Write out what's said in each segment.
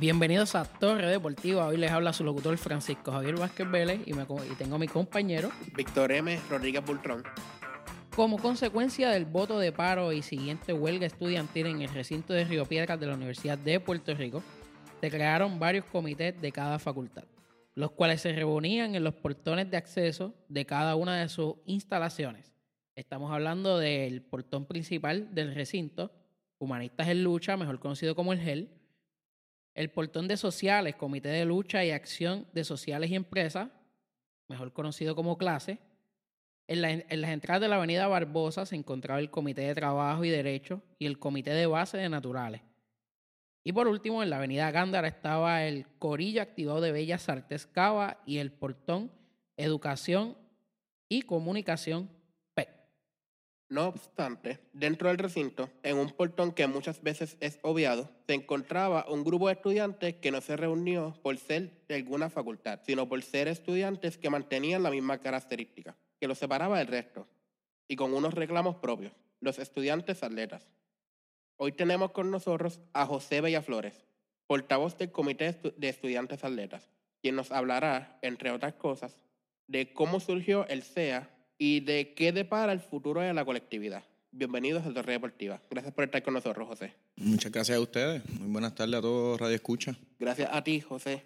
Bienvenidos a Torre Deportiva. Hoy les habla su locutor Francisco Javier Vázquez Vélez y, me, y tengo a mi compañero Víctor M. Rodríguez Bultrón. Como consecuencia del voto de paro y siguiente huelga estudiantil en el recinto de Río Piedras de la Universidad de Puerto Rico, se crearon varios comités de cada facultad, los cuales se reunían en los portones de acceso de cada una de sus instalaciones. Estamos hablando del portón principal del recinto, Humanistas en Lucha, mejor conocido como el GEL, el portón de sociales, Comité de Lucha y Acción de Sociales y Empresas, mejor conocido como clase. En, las entradas de la avenida Barbosa se encontraba el Comité de Trabajo y Derecho y el Comité de Base de Naturales. Y por último, en la avenida Gándara estaba el Corillo Activado de Bellas Artes Cava y el portón Educación y Comunicación no obstante, dentro del recinto, en un portón que muchas veces es obviado, se encontraba un grupo de estudiantes que no se reunió por ser de alguna facultad, sino por ser estudiantes que mantenían la misma característica, que los separaba del resto, y con unos reclamos propios, los estudiantes atletas. Hoy tenemos con nosotros a José Bellaflores, portavoz del Comité de Estudiantes Atletas, quien nos hablará, entre otras cosas, de cómo surgió el CEA y de qué depara el futuro de la colectividad. Bienvenidos a Torre Deportiva. Gracias por estar con nosotros, José. Muchas gracias a ustedes. Muy buenas tardes a todos Radio Escucha. Gracias a ti, José.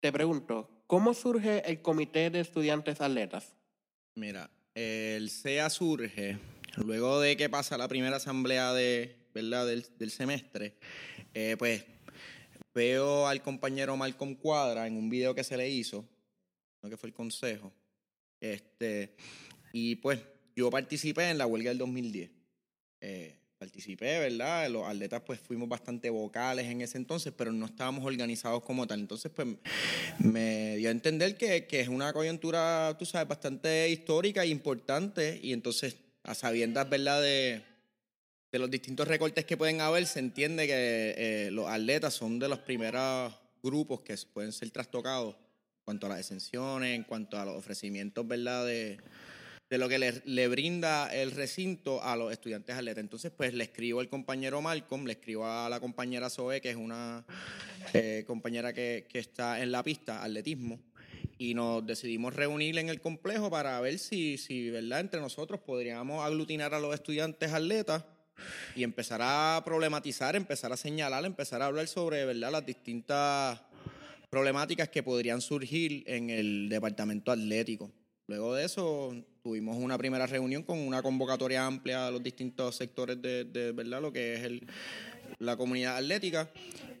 Te pregunto, ¿cómo surge el Comité de Estudiantes Atletas? Mira, el CEA surge luego de que pasa la primera asamblea de, ¿verdad? Del, semestre. Eh, pues veo al compañero Malcolm Cuadra en un video que se le hizo, que fue el consejo. Este, y pues yo participé en la huelga del 2010. Eh, participé, ¿verdad? Los atletas pues fuimos bastante vocales en ese entonces, pero no estábamos organizados como tal. Entonces pues me dio a entender que, que es una coyuntura, tú sabes, bastante histórica e importante y entonces a sabiendas, ¿verdad? De, de los distintos recortes que pueden haber, se entiende que eh, los atletas son de los primeros grupos que pueden ser trastocados en cuanto a las exenciones, en cuanto a los ofrecimientos, ¿verdad? De, de lo que le, brinda el recinto a los estudiantes atletas. Entonces, pues le escribo al compañero Malcolm, le escribo a la compañera Zoe, que es una eh, compañera que, está en la pista, atletismo, y nos decidimos reunir en el complejo para ver si, si, ¿verdad?, entre nosotros podríamos aglutinar a los estudiantes atletas y empezar a problematizar, empezar a señalar, empezar a hablar sobre, ¿verdad?, las distintas problemáticas que podrían surgir en el departamento atlético. Luego de eso tuvimos una primera reunión con una convocatoria amplia a los distintos sectores de, verdad lo que es el, la comunidad atlética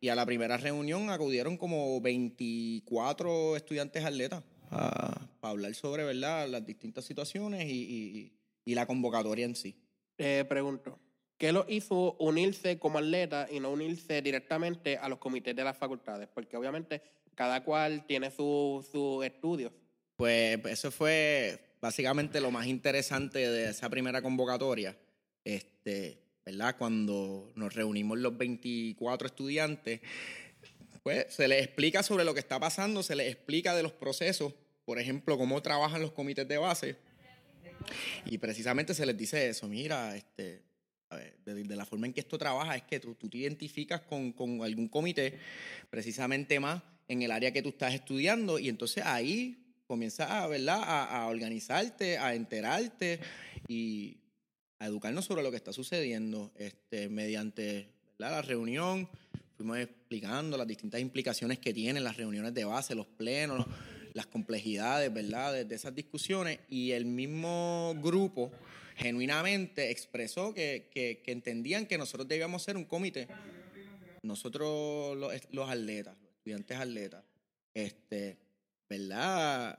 y a la primera reunión acudieron como 24 estudiantes atletas a, hablar sobre verdad las distintas situaciones y, la convocatoria en sí. Te pregunto, ¿qué lo hizo unirse como atleta y no unirse directamente a los comités de las facultades? Porque obviamente cada cual tiene sus su estudios. Pues eso fue básicamente lo más interesante de esa primera convocatoria, este, ¿verdad? Cuando nos reunimos los 24 estudiantes, pues se les explica sobre lo que está pasando, se les explica de los procesos, por ejemplo, cómo trabajan los comités de base, y precisamente se les dice eso, mira, este, de, la forma en que esto trabaja es que tú, tú te identificas con, con algún comité, precisamente más en el área que tú estás estudiando, y entonces ahí comienza a, ¿verdad? A, organizarte, a enterarte y a educarnos sobre lo que está sucediendo este, mediante la reunión. Fuimos explicando las distintas implicaciones que tienen las reuniones de base, los plenos, las complejidades ¿verdad? De, esas discusiones y el mismo grupo genuinamente expresó que, que, entendían que nosotros debíamos ser un comité. Nosotros los, los atletas, los estudiantes atletas, este, ¿verdad?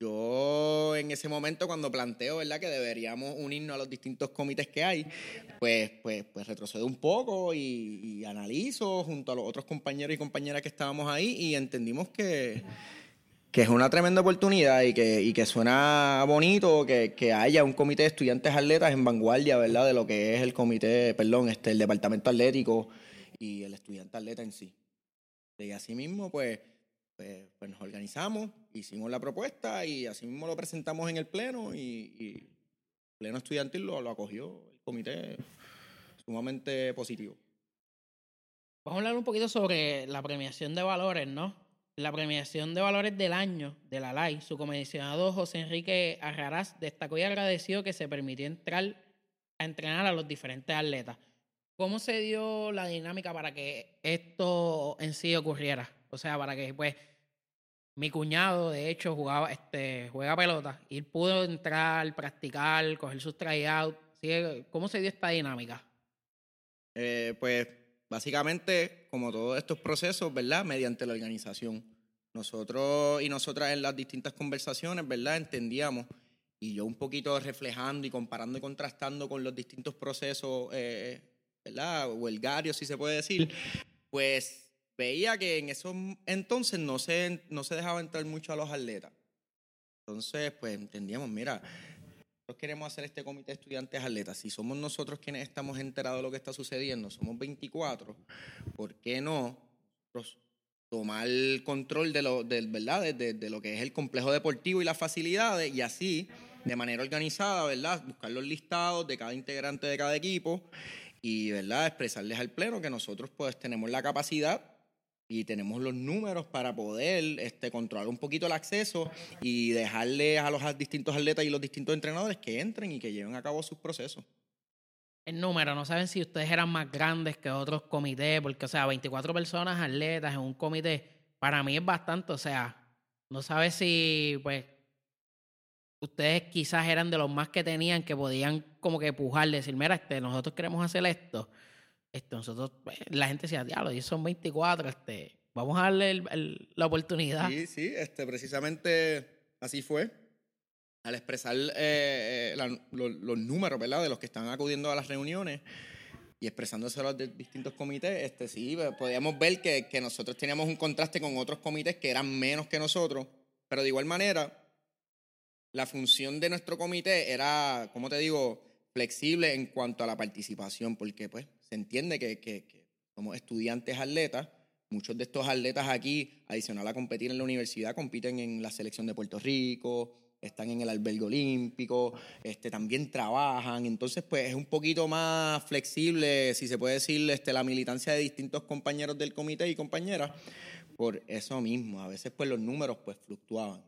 Yo en ese momento cuando planteo, ¿verdad? Que deberíamos unirnos a los distintos comités que hay, pues, pues, pues retrocedo un poco y, analizo junto a los otros compañeros y compañeras que estábamos ahí y entendimos que, que es una tremenda oportunidad y que, y que suena bonito que, que, haya un comité de estudiantes atletas en vanguardia, ¿verdad? De lo que es el comité, perdón, este, el departamento atlético y el estudiante atleta en sí. Y así mismo, pues pues, pues, nos organizamos, hicimos la propuesta y así mismo lo presentamos en el Pleno y, el Pleno Estudiantil lo, acogió el comité sumamente positivo. Vamos a hablar un poquito sobre la premiación de valores, ¿no? La premiación de valores del año de la LAI, su comisionado José Enrique Arraraz destacó y agradeció que se permitió entrar a entrenar a los diferentes atletas. ¿Cómo se dio la dinámica para que esto en sí ocurriera? O sea, para que pues mi cuñado, de hecho, jugaba, este, juega pelota y pudo entrar, practicar, coger sus tryouts. ¿Cómo se dio esta dinámica? Eh, pues básicamente, como todos estos procesos, ¿verdad? Mediante la organización. Nosotros y nosotras en las distintas conversaciones, ¿verdad? Entendíamos, y yo un poquito reflejando y comparando y contrastando con los distintos procesos, eh, ¿verdad? Huelgarios, si se puede decir, pues veía que en esos entonces no se, no se dejaba entrar mucho a los atletas. Entonces, pues entendíamos, mira, nosotros queremos hacer este comité de estudiantes atletas. Si somos nosotros quienes estamos enterados de lo que está sucediendo, somos 24, ¿por qué no tomar control de lo, de, ¿verdad? De, lo que es el complejo deportivo y las facilidades y así, de manera organizada, ¿verdad? Buscar los listados de cada integrante de cada equipo y, ¿verdad? Expresarles al pleno que nosotros pues tenemos la capacidad y tenemos los números para poder este, controlar un poquito el acceso y dejarle a los distintos atletas y los distintos entrenadores que entren y que lleven a cabo sus procesos. El número, no saben si ustedes eran más grandes que otros comités, porque, o sea, 24 personas atletas en un comité, para mí es bastante, o sea, no sabe si, pues, ustedes quizás eran de los más que tenían que podían como que pujar, decir, mira, este, nosotros queremos hacer esto este, nosotros, pues, la gente decía, diablo, y son 24, este, vamos a darle la oportunidad. Sí, sí, este, precisamente así fue. Al expresar eh, eh, los números, ¿verdad? De los que están acudiendo a las reuniones y expresándose a los distintos comités, este, sí, podíamos ver que, que nosotros teníamos un contraste con otros comités que eran menos que nosotros, pero de igual manera, la función de nuestro comité era, como te digo, flexible en cuanto a la participación, porque pues se entiende que, somos estudiantes atletas. Muchos de estos atletas aquí, adicional a competir en la universidad, compiten en la selección de Puerto Rico, están en el albergue olímpico, este, también trabajan. Entonces, pues es un poquito más flexible, si se puede decir, este, la militancia de distintos compañeros del comité y compañeras. Por eso mismo, a veces pues los números pues fluctuaban.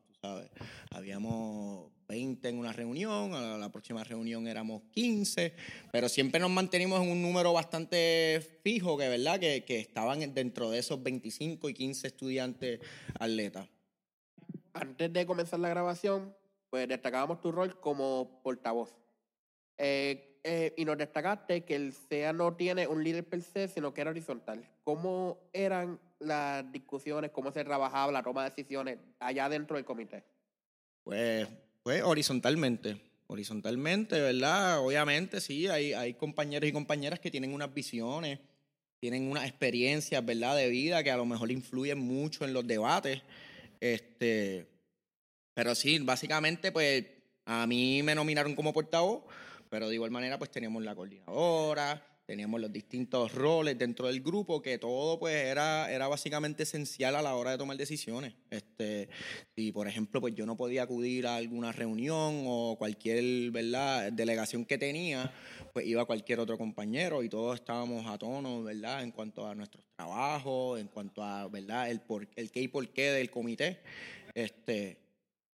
Habíamos 20 en una reunión, a la próxima reunión éramos 15, pero siempre nos mantenimos en un número bastante fijo, que verdad, que, que estaban dentro de esos 25 y 15 estudiantes atletas. Antes de comenzar la grabación, pues destacábamos tu rol como portavoz. Eh, eh, y nos destacaste que el CEA no tiene un líder per se, sino que era horizontal. ¿Cómo eran las discusiones, cómo se trabajaba la toma de decisiones allá dentro del comité? Pues, pues horizontalmente, horizontalmente, ¿verdad? Obviamente, sí, hay, hay compañeros y compañeras que tienen unas visiones, tienen unas experiencias, ¿verdad?, de vida que a lo mejor influyen mucho en los debates. Este, pero sí, básicamente, pues a mí me nominaron como portavoz, pero de igual manera, pues teníamos la coordinadora, teníamos los distintos roles dentro del grupo, que todo pues era, era básicamente esencial a la hora de tomar decisiones. Este, si por ejemplo pues yo no podía acudir a alguna reunión o cualquier ¿verdad? delegación que tenía, pues iba cualquier otro compañero y todos estábamos a tono, ¿verdad? En cuanto a nuestros trabajos, en cuanto a, ¿verdad? El, por, el qué y por qué del comité. Este,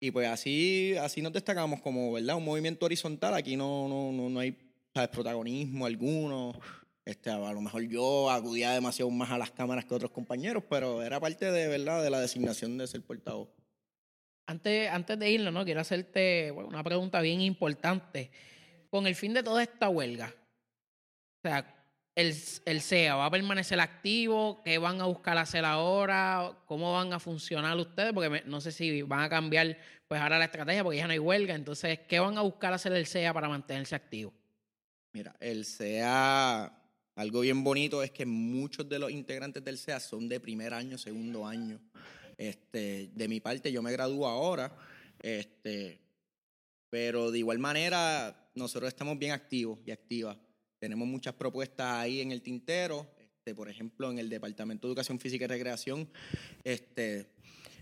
y pues así, así nos destacamos como, ¿verdad? Un movimiento horizontal. Aquí no, no, no, no hay ¿sabes? protagonismo alguno. Este, a lo mejor yo acudía demasiado más a las cámaras que otros compañeros, pero era parte de verdad de la designación de ser portavoz. Antes, antes de irnos, ¿no? quiero hacerte una pregunta bien importante. Con el fin de toda esta huelga, o sea, el, el CEA va a permanecer activo, qué van a buscar hacer ahora, cómo van a funcionar ustedes, porque no sé si van a cambiar pues ahora la estrategia porque ya no hay huelga, entonces, ¿qué van a buscar hacer el CEA para mantenerse activo? Mira, el CEA, algo bien bonito es que muchos de los integrantes del CEA son de primer año, segundo año. Este, de mi parte, yo me gradúo ahora, este, pero de igual manera, nosotros estamos bien activos y activas. Tenemos muchas propuestas ahí en el tintero, este, por ejemplo, en el Departamento de Educación Física y Recreación, este,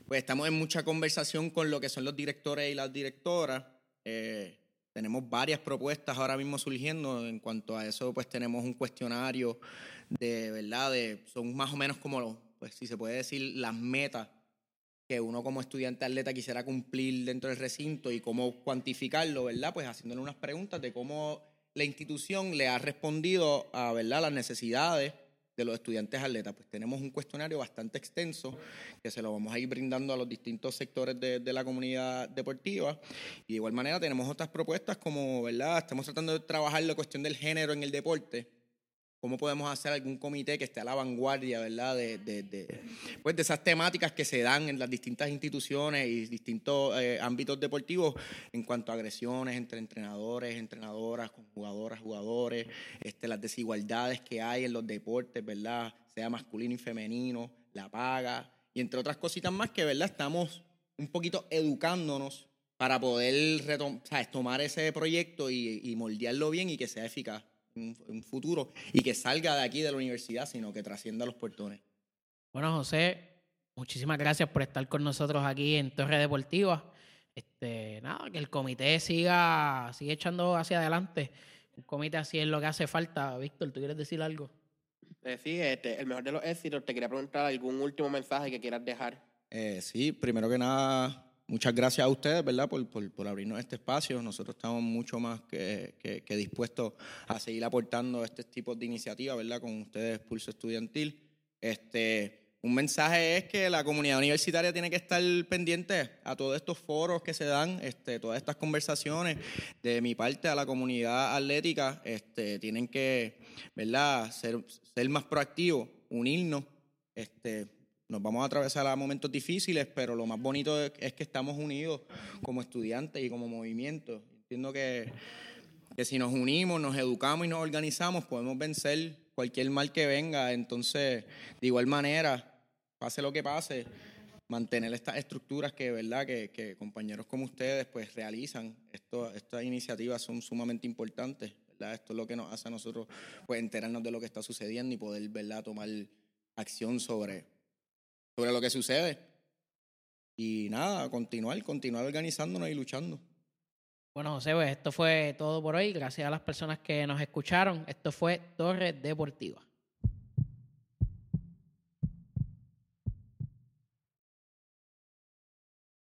pues estamos en mucha conversación con lo que son los directores y las directoras. Eh, tenemos varias propuestas ahora mismo surgiendo. En cuanto a eso, pues tenemos un cuestionario de verdad, de, son más o menos como, pues si se puede decir, las metas que uno como estudiante atleta quisiera cumplir dentro del recinto y cómo cuantificarlo, ¿verdad? Pues haciéndole unas preguntas de cómo la institución le ha respondido a, ¿verdad?, las necesidades de los estudiantes atletas. Pues tenemos un cuestionario bastante extenso que se lo vamos a ir brindando a los distintos sectores de, de, la comunidad deportiva. Y de igual manera tenemos otras propuestas como, ¿verdad? Estamos tratando de trabajar la cuestión del género en el deporte cómo podemos hacer algún comité que esté a la vanguardia, ¿verdad? De, de, de, pues de esas temáticas que se dan en las distintas instituciones y distintos eh, ámbitos deportivos en cuanto a agresiones entre entrenadores, entrenadoras, con jugadoras, jugadores, este, las desigualdades que hay en los deportes, ¿verdad? Sea masculino y femenino, la paga y entre otras cositas más que, ¿verdad? Estamos un poquito educándonos para poder ¿sabes? tomar ese proyecto y, y moldearlo bien y que sea eficaz un, un, futuro y que salga de aquí de la universidad, sino que trascienda los portones. Bueno, José, muchísimas gracias por estar con nosotros aquí en Torre Deportiva. Este, nada, que el comité siga, siga echando hacia adelante. Un comité así es lo que hace falta. Víctor, ¿tú quieres decir algo? Eh, sí, este, el mejor de los éxitos. Te quería preguntar algún último mensaje que quieras dejar. Eh, sí, primero que nada, muchas gracias a ustedes, ¿verdad?, por, por, por, abrirnos este espacio. Nosotros estamos mucho más que, que, que, dispuestos a seguir aportando este tipo de iniciativas, ¿verdad?, con ustedes, Pulso Estudiantil. Este, un mensaje es que la comunidad universitaria tiene que estar pendiente a todos estos foros que se dan, este, todas estas conversaciones. De mi parte, a la comunidad atlética, este, tienen que, ¿verdad?, ser, ser más proactivos, unirnos, este, nos vamos a atravesar a momentos difíciles, pero lo más bonito es que estamos unidos como estudiantes y como movimiento. Entiendo que, que si nos unimos, nos educamos y nos organizamos, podemos vencer cualquier mal que venga. Entonces, de igual manera, pase lo que pase, mantener estas estructuras que, ¿verdad? que, que compañeros como ustedes pues, realizan. Estas iniciativas son sumamente importantes. Esto es lo que nos hace a nosotros pues, enterarnos de lo que está sucediendo y poder ¿verdad? tomar acción sobre sobre lo que sucede. Y nada, continuar, continuar organizándonos y luchando. Bueno, José, pues esto fue todo por hoy. Gracias a las personas que nos escucharon. Esto fue Torre Deportiva.